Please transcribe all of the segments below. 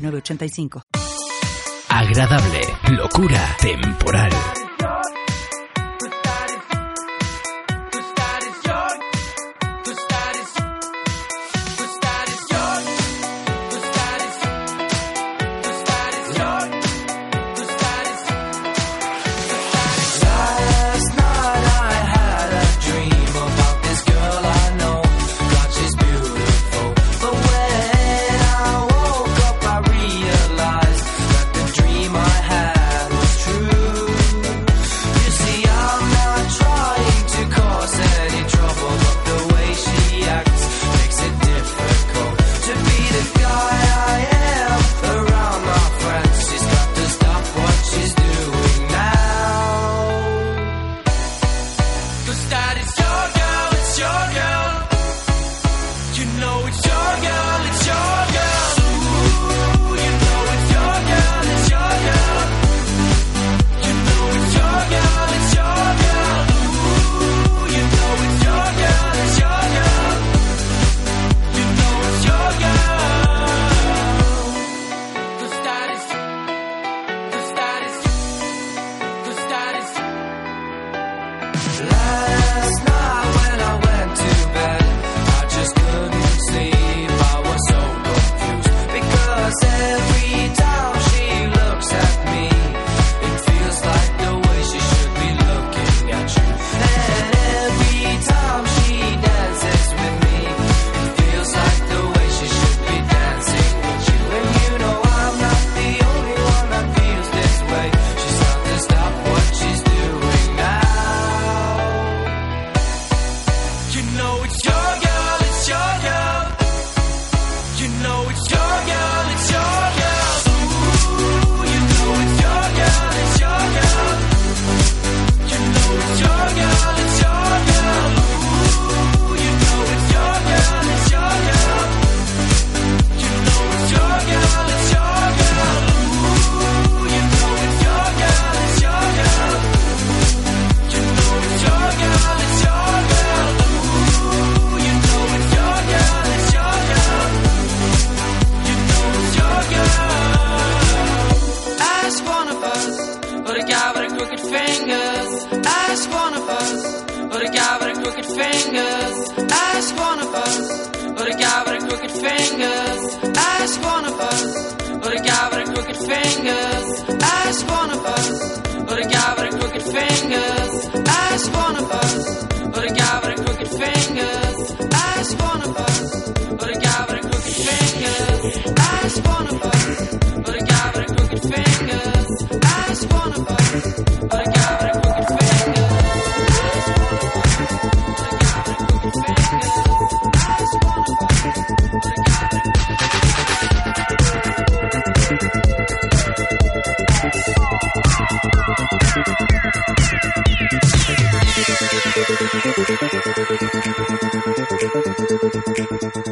8985. Agradable, locura, temporal.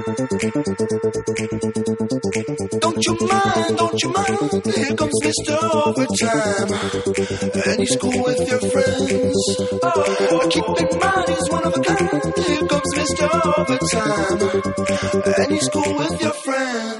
Don't you mind, don't you mind, here comes Mr. Overtime. And he's cool with your friends. Oh, keep in mind he's one of a kind. Here comes Mr. Overtime. And he's cool with your friends.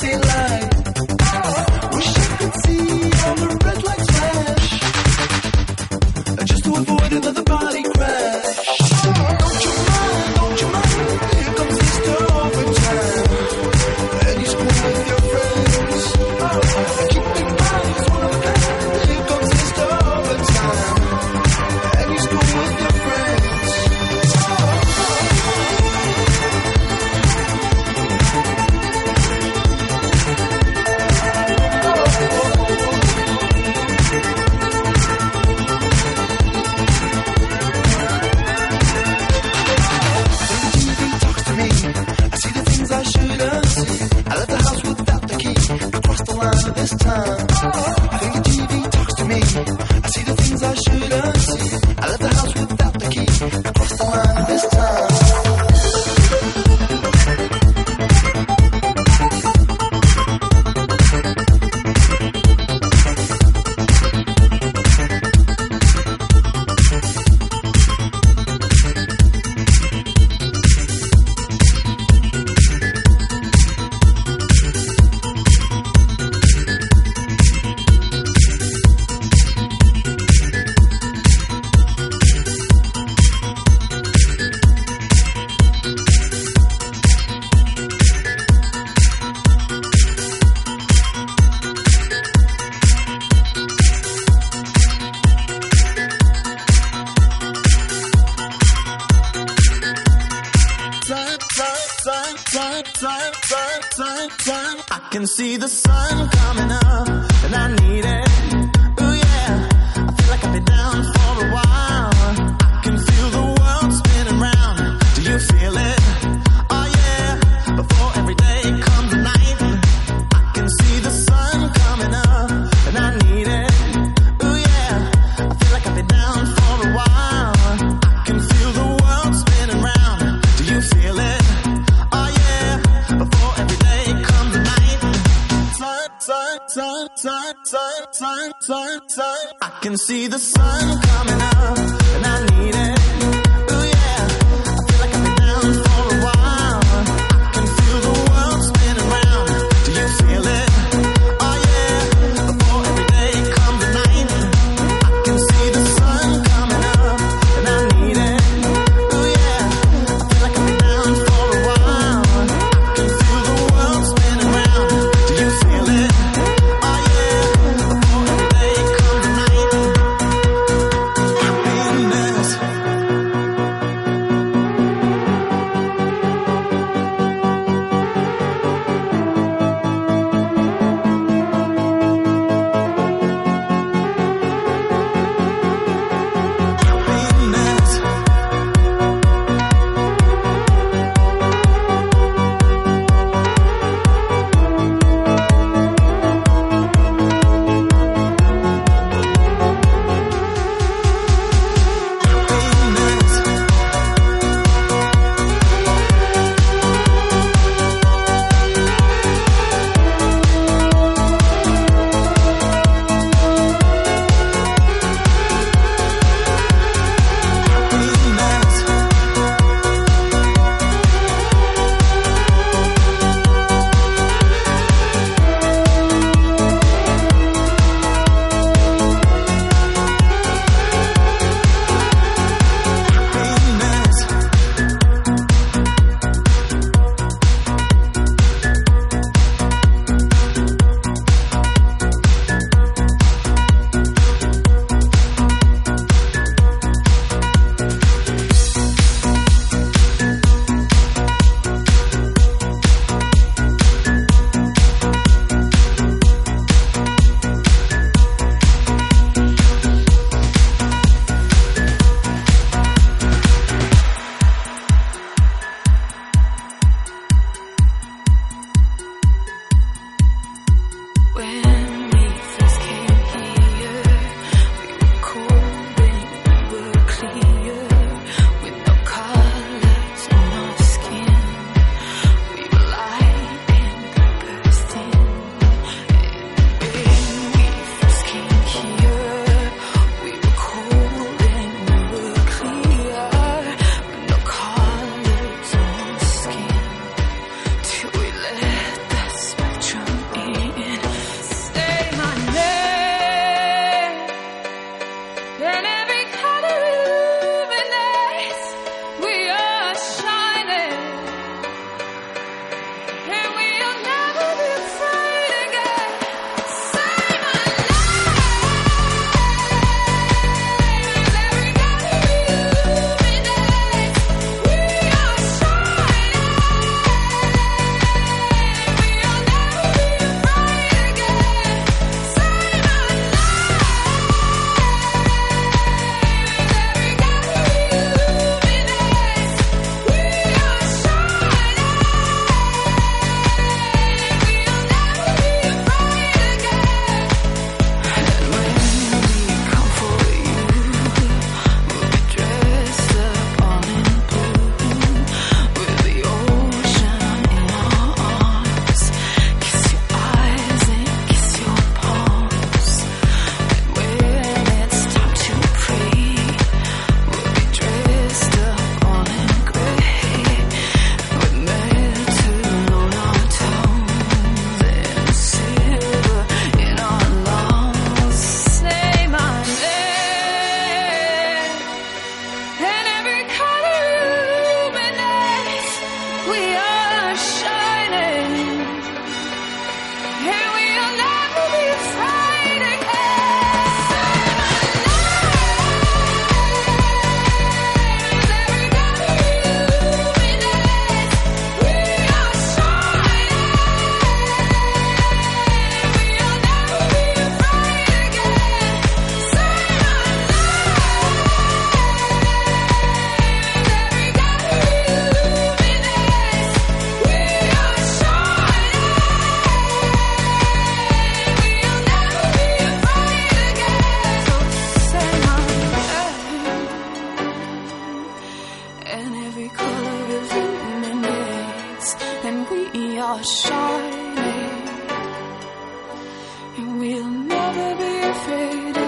happy life. sun, sun, sun, sun. I can see the sun coming up, and I need it. sun, sun, sun, sun. I can see the sun coming up, and I need it. We'll never be afraid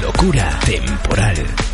Locura, temporal.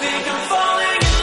think I'm falling